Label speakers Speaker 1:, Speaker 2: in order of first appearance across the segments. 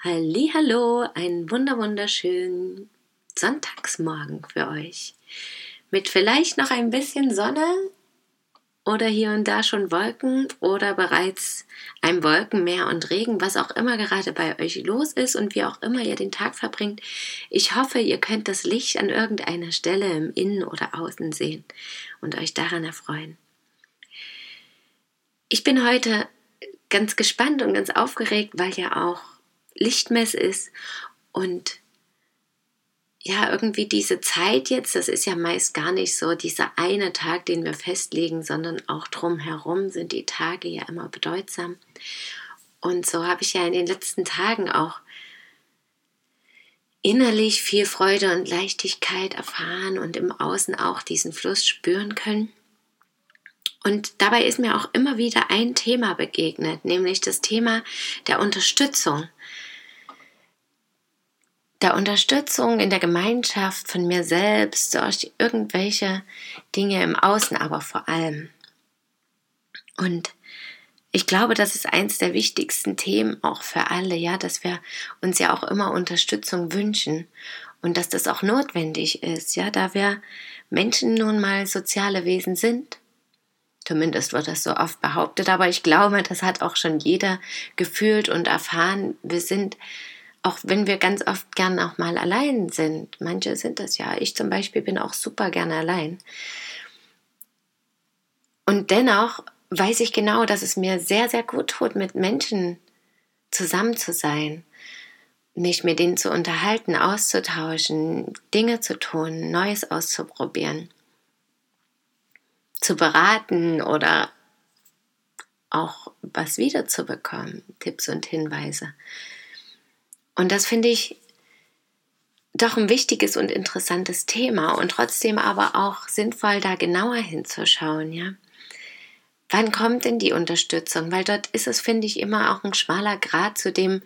Speaker 1: Hallo, einen wunder wunderschönen Sonntagsmorgen für euch. Mit vielleicht noch ein bisschen Sonne oder hier und da schon Wolken oder bereits ein Wolkenmeer und Regen, was auch immer gerade bei euch los ist und wie auch immer ihr den Tag verbringt. Ich hoffe, ihr könnt das Licht an irgendeiner Stelle im Innen oder Außen sehen und euch daran erfreuen. Ich bin heute ganz gespannt und ganz aufgeregt, weil ja auch Lichtmess ist und ja, irgendwie diese Zeit jetzt, das ist ja meist gar nicht so dieser eine Tag, den wir festlegen, sondern auch drumherum sind die Tage ja immer bedeutsam. Und so habe ich ja in den letzten Tagen auch innerlich viel Freude und Leichtigkeit erfahren und im Außen auch diesen Fluss spüren können. Und dabei ist mir auch immer wieder ein Thema begegnet, nämlich das Thema der Unterstützung der Unterstützung in der Gemeinschaft von mir selbst, durch irgendwelche Dinge im Außen, aber vor allem. Und ich glaube, das ist eins der wichtigsten Themen auch für alle, ja, dass wir uns ja auch immer Unterstützung wünschen und dass das auch notwendig ist, ja, da wir Menschen nun mal soziale Wesen sind. Zumindest wird das so oft behauptet, aber ich glaube, das hat auch schon jeder gefühlt und erfahren. Wir sind auch wenn wir ganz oft gern auch mal allein sind. Manche sind das ja. Ich zum Beispiel bin auch super gerne allein. Und dennoch weiß ich genau, dass es mir sehr, sehr gut tut, mit Menschen zusammen zu sein, mich mit denen zu unterhalten, auszutauschen, Dinge zu tun, Neues auszuprobieren, zu beraten oder auch was wiederzubekommen, Tipps und Hinweise. Und das finde ich doch ein wichtiges und interessantes Thema und trotzdem aber auch sinnvoll, da genauer hinzuschauen, ja. Wann kommt denn die Unterstützung? Weil dort ist es, finde ich, immer auch ein schmaler Grad zu dem,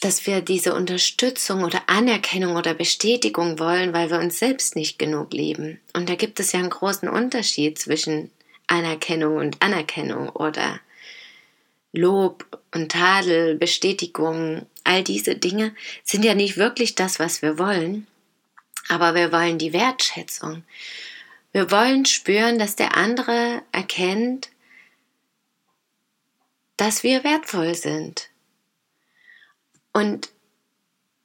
Speaker 1: dass wir diese Unterstützung oder Anerkennung oder Bestätigung wollen, weil wir uns selbst nicht genug lieben. Und da gibt es ja einen großen Unterschied zwischen Anerkennung und Anerkennung oder Lob und Tadel, Bestätigung, all diese Dinge sind ja nicht wirklich das, was wir wollen, aber wir wollen die Wertschätzung. Wir wollen spüren, dass der andere erkennt, dass wir wertvoll sind. Und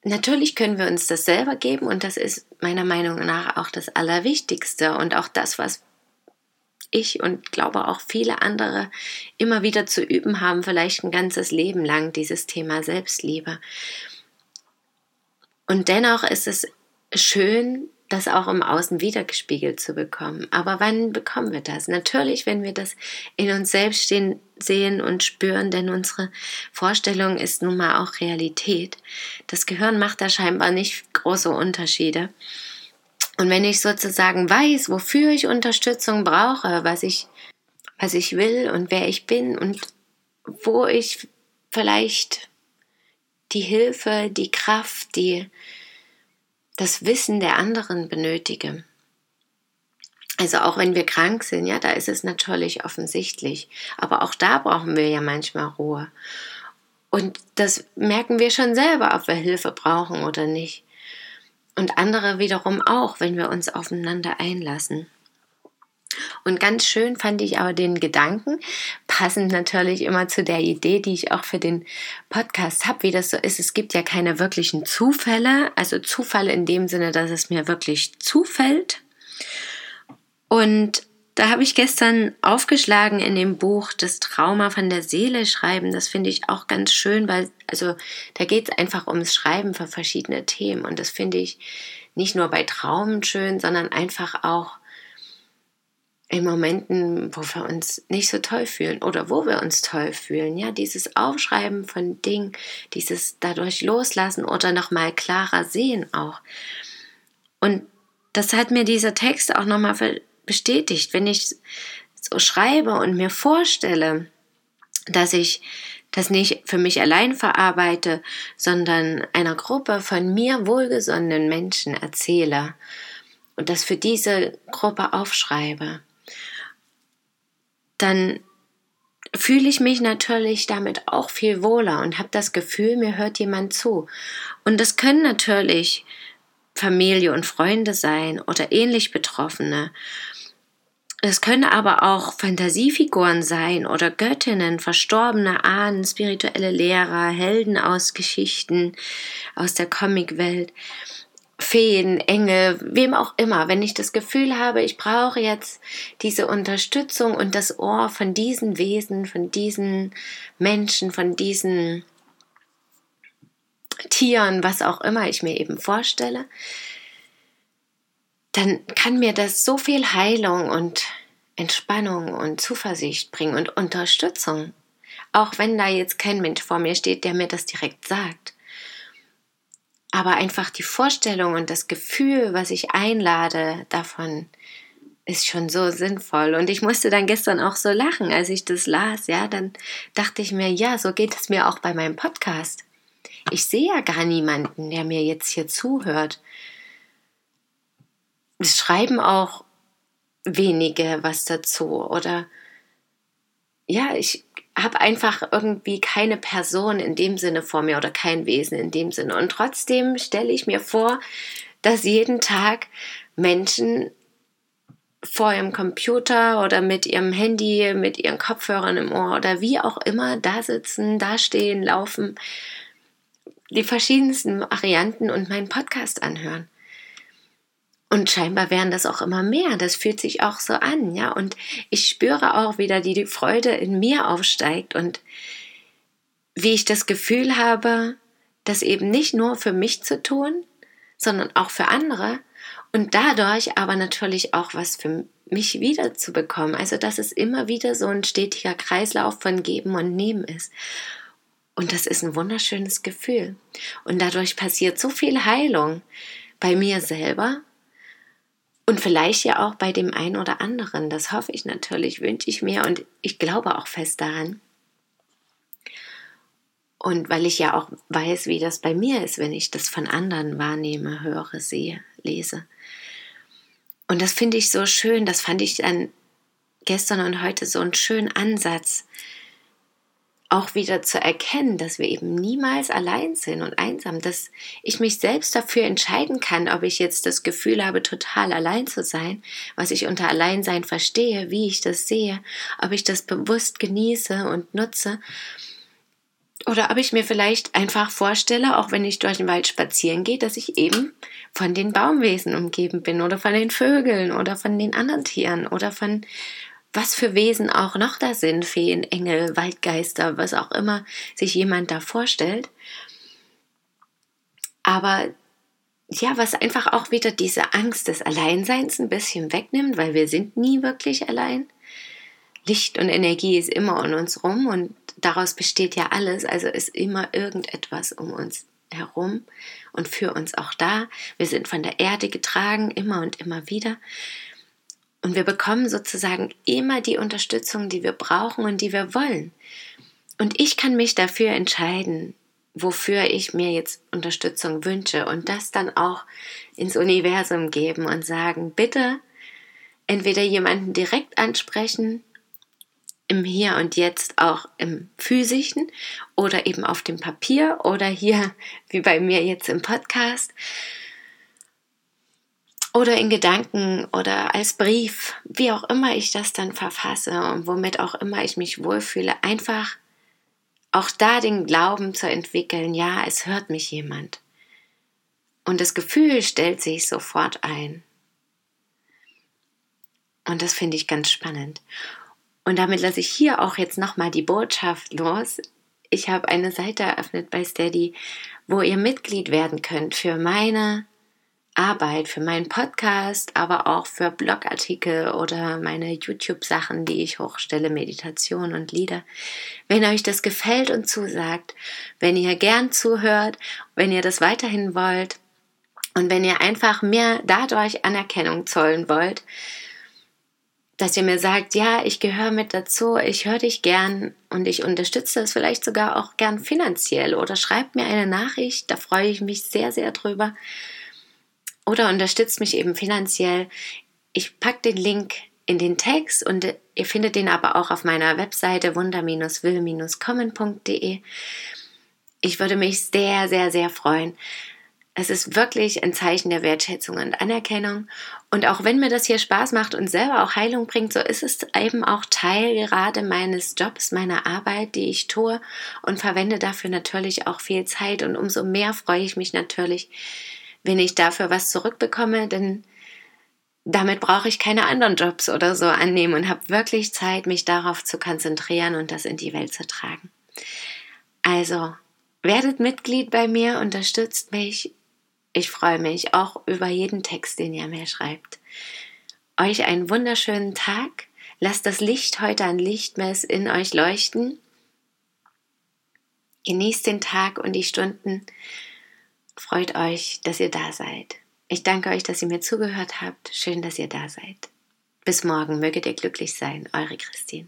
Speaker 1: natürlich können wir uns das selber geben und das ist meiner Meinung nach auch das Allerwichtigste und auch das, was ich und glaube auch viele andere immer wieder zu üben haben, vielleicht ein ganzes Leben lang, dieses Thema Selbstliebe. Und dennoch ist es schön, das auch im Außen wiedergespiegelt zu bekommen. Aber wann bekommen wir das? Natürlich, wenn wir das in uns selbst stehen, sehen und spüren, denn unsere Vorstellung ist nun mal auch Realität. Das Gehirn macht da scheinbar nicht große Unterschiede. Und wenn ich sozusagen weiß, wofür ich Unterstützung brauche, was ich, was ich will und wer ich bin und wo ich vielleicht die Hilfe, die Kraft, die, das Wissen der anderen benötige. Also auch wenn wir krank sind, ja, da ist es natürlich offensichtlich. Aber auch da brauchen wir ja manchmal Ruhe. Und das merken wir schon selber, ob wir Hilfe brauchen oder nicht. Und andere wiederum auch, wenn wir uns aufeinander einlassen. Und ganz schön fand ich aber den Gedanken, passend natürlich immer zu der Idee, die ich auch für den Podcast habe, wie das so ist. Es gibt ja keine wirklichen Zufälle, also Zufall in dem Sinne, dass es mir wirklich zufällt. Und da habe ich gestern aufgeschlagen in dem Buch Das Trauma von der Seele schreiben. Das finde ich auch ganz schön, weil also da geht es einfach ums Schreiben für verschiedene Themen. Und das finde ich nicht nur bei Traumen schön, sondern einfach auch in Momenten, wo wir uns nicht so toll fühlen oder wo wir uns toll fühlen. Ja, dieses Aufschreiben von Dingen, dieses dadurch loslassen oder nochmal klarer sehen auch. Und das hat mir dieser Text auch nochmal bestätigt. Wenn ich so schreibe und mir vorstelle, dass ich das nicht für mich allein verarbeite, sondern einer Gruppe von mir wohlgesonnenen Menschen erzähle und das für diese Gruppe aufschreibe, dann fühle ich mich natürlich damit auch viel wohler und habe das Gefühl, mir hört jemand zu. Und das können natürlich Familie und Freunde sein oder ähnlich Betroffene. Es können aber auch Fantasiefiguren sein oder Göttinnen, verstorbene Ahnen, spirituelle Lehrer, Helden aus Geschichten, aus der Comicwelt. Feen, Engel, wem auch immer, wenn ich das Gefühl habe, ich brauche jetzt diese Unterstützung und das Ohr von diesen Wesen, von diesen Menschen, von diesen Tieren, was auch immer ich mir eben vorstelle, dann kann mir das so viel Heilung und Entspannung und Zuversicht bringen und Unterstützung. Auch wenn da jetzt kein Mensch vor mir steht, der mir das direkt sagt. Aber einfach die Vorstellung und das Gefühl, was ich einlade davon, ist schon so sinnvoll. Und ich musste dann gestern auch so lachen, als ich das las. Ja, dann dachte ich mir, ja, so geht es mir auch bei meinem Podcast. Ich sehe ja gar niemanden, der mir jetzt hier zuhört. Es schreiben auch wenige was dazu oder ja, ich habe einfach irgendwie keine Person in dem Sinne vor mir oder kein Wesen in dem Sinne. Und trotzdem stelle ich mir vor, dass jeden Tag Menschen vor ihrem Computer oder mit ihrem Handy, mit ihren Kopfhörern im Ohr oder wie auch immer da sitzen, da stehen, laufen, die verschiedensten Varianten und meinen Podcast anhören. Und scheinbar wären das auch immer mehr. Das fühlt sich auch so an, ja. Und ich spüre auch wieder, die, die Freude in mir aufsteigt und wie ich das Gefühl habe, das eben nicht nur für mich zu tun, sondern auch für andere und dadurch aber natürlich auch was für mich wiederzubekommen. Also, dass es immer wieder so ein stetiger Kreislauf von Geben und Nehmen ist. Und das ist ein wunderschönes Gefühl. Und dadurch passiert so viel Heilung bei mir selber und vielleicht ja auch bei dem einen oder anderen. Das hoffe ich natürlich, wünsche ich mir und ich glaube auch fest daran. Und weil ich ja auch weiß, wie das bei mir ist, wenn ich das von anderen wahrnehme, höre, sehe, lese. Und das finde ich so schön, das fand ich dann gestern und heute so einen schönen Ansatz, auch wieder zu erkennen, dass wir eben niemals allein sind und einsam, dass ich mich selbst dafür entscheiden kann, ob ich jetzt das Gefühl habe, total allein zu sein, was ich unter Alleinsein verstehe, wie ich das sehe, ob ich das bewusst genieße und nutze, oder ob ich mir vielleicht einfach vorstelle, auch wenn ich durch den Wald spazieren gehe, dass ich eben von den Baumwesen umgeben bin oder von den Vögeln oder von den anderen Tieren oder von was für Wesen auch noch da sind, Feen, Engel, Waldgeister, was auch immer sich jemand da vorstellt. Aber ja, was einfach auch wieder diese Angst des Alleinseins ein bisschen wegnimmt, weil wir sind nie wirklich allein. Licht und Energie ist immer um uns rum und daraus besteht ja alles, also ist immer irgendetwas um uns herum und für uns auch da. Wir sind von der Erde getragen, immer und immer wieder. Und wir bekommen sozusagen immer die Unterstützung, die wir brauchen und die wir wollen. Und ich kann mich dafür entscheiden, wofür ich mir jetzt Unterstützung wünsche und das dann auch ins Universum geben und sagen, bitte entweder jemanden direkt ansprechen, im Hier und Jetzt auch im physischen oder eben auf dem Papier oder hier wie bei mir jetzt im Podcast oder in Gedanken oder als Brief, wie auch immer ich das dann verfasse und womit auch immer ich mich wohlfühle, einfach auch da den Glauben zu entwickeln, ja, es hört mich jemand. Und das Gefühl stellt sich sofort ein. Und das finde ich ganz spannend. Und damit lasse ich hier auch jetzt nochmal die Botschaft los. Ich habe eine Seite eröffnet bei Steady, wo ihr Mitglied werden könnt für meine Arbeit für meinen Podcast, aber auch für Blogartikel oder meine YouTube-Sachen, die ich hochstelle, Meditation und Lieder. Wenn euch das gefällt und zusagt, wenn ihr gern zuhört, wenn ihr das weiterhin wollt und wenn ihr einfach mir dadurch Anerkennung zollen wollt, dass ihr mir sagt, ja, ich gehöre mit dazu, ich höre dich gern und ich unterstütze das vielleicht sogar auch gern finanziell oder schreibt mir eine Nachricht, da freue ich mich sehr, sehr drüber oder unterstützt mich eben finanziell. Ich packe den Link in den Text und ihr findet den aber auch auf meiner Webseite wunder-will-kommen.de. Ich würde mich sehr, sehr, sehr freuen. Es ist wirklich ein Zeichen der Wertschätzung und Anerkennung. Und auch wenn mir das hier Spaß macht und selber auch Heilung bringt, so ist es eben auch Teil gerade meines Jobs, meiner Arbeit, die ich tue und verwende dafür natürlich auch viel Zeit. Und umso mehr freue ich mich natürlich, wenn ich dafür was zurückbekomme, denn damit brauche ich keine anderen Jobs oder so annehmen und habe wirklich Zeit, mich darauf zu konzentrieren und das in die Welt zu tragen. Also, werdet Mitglied bei mir, unterstützt mich. Ich freue mich auch über jeden Text, den ihr mir schreibt. Euch einen wunderschönen Tag. Lasst das Licht heute an Lichtmess in euch leuchten. Genießt den Tag und die Stunden Freut euch, dass ihr da seid. Ich danke euch, dass ihr mir zugehört habt. Schön, dass ihr da seid. Bis morgen möget ihr glücklich sein. Eure Christine.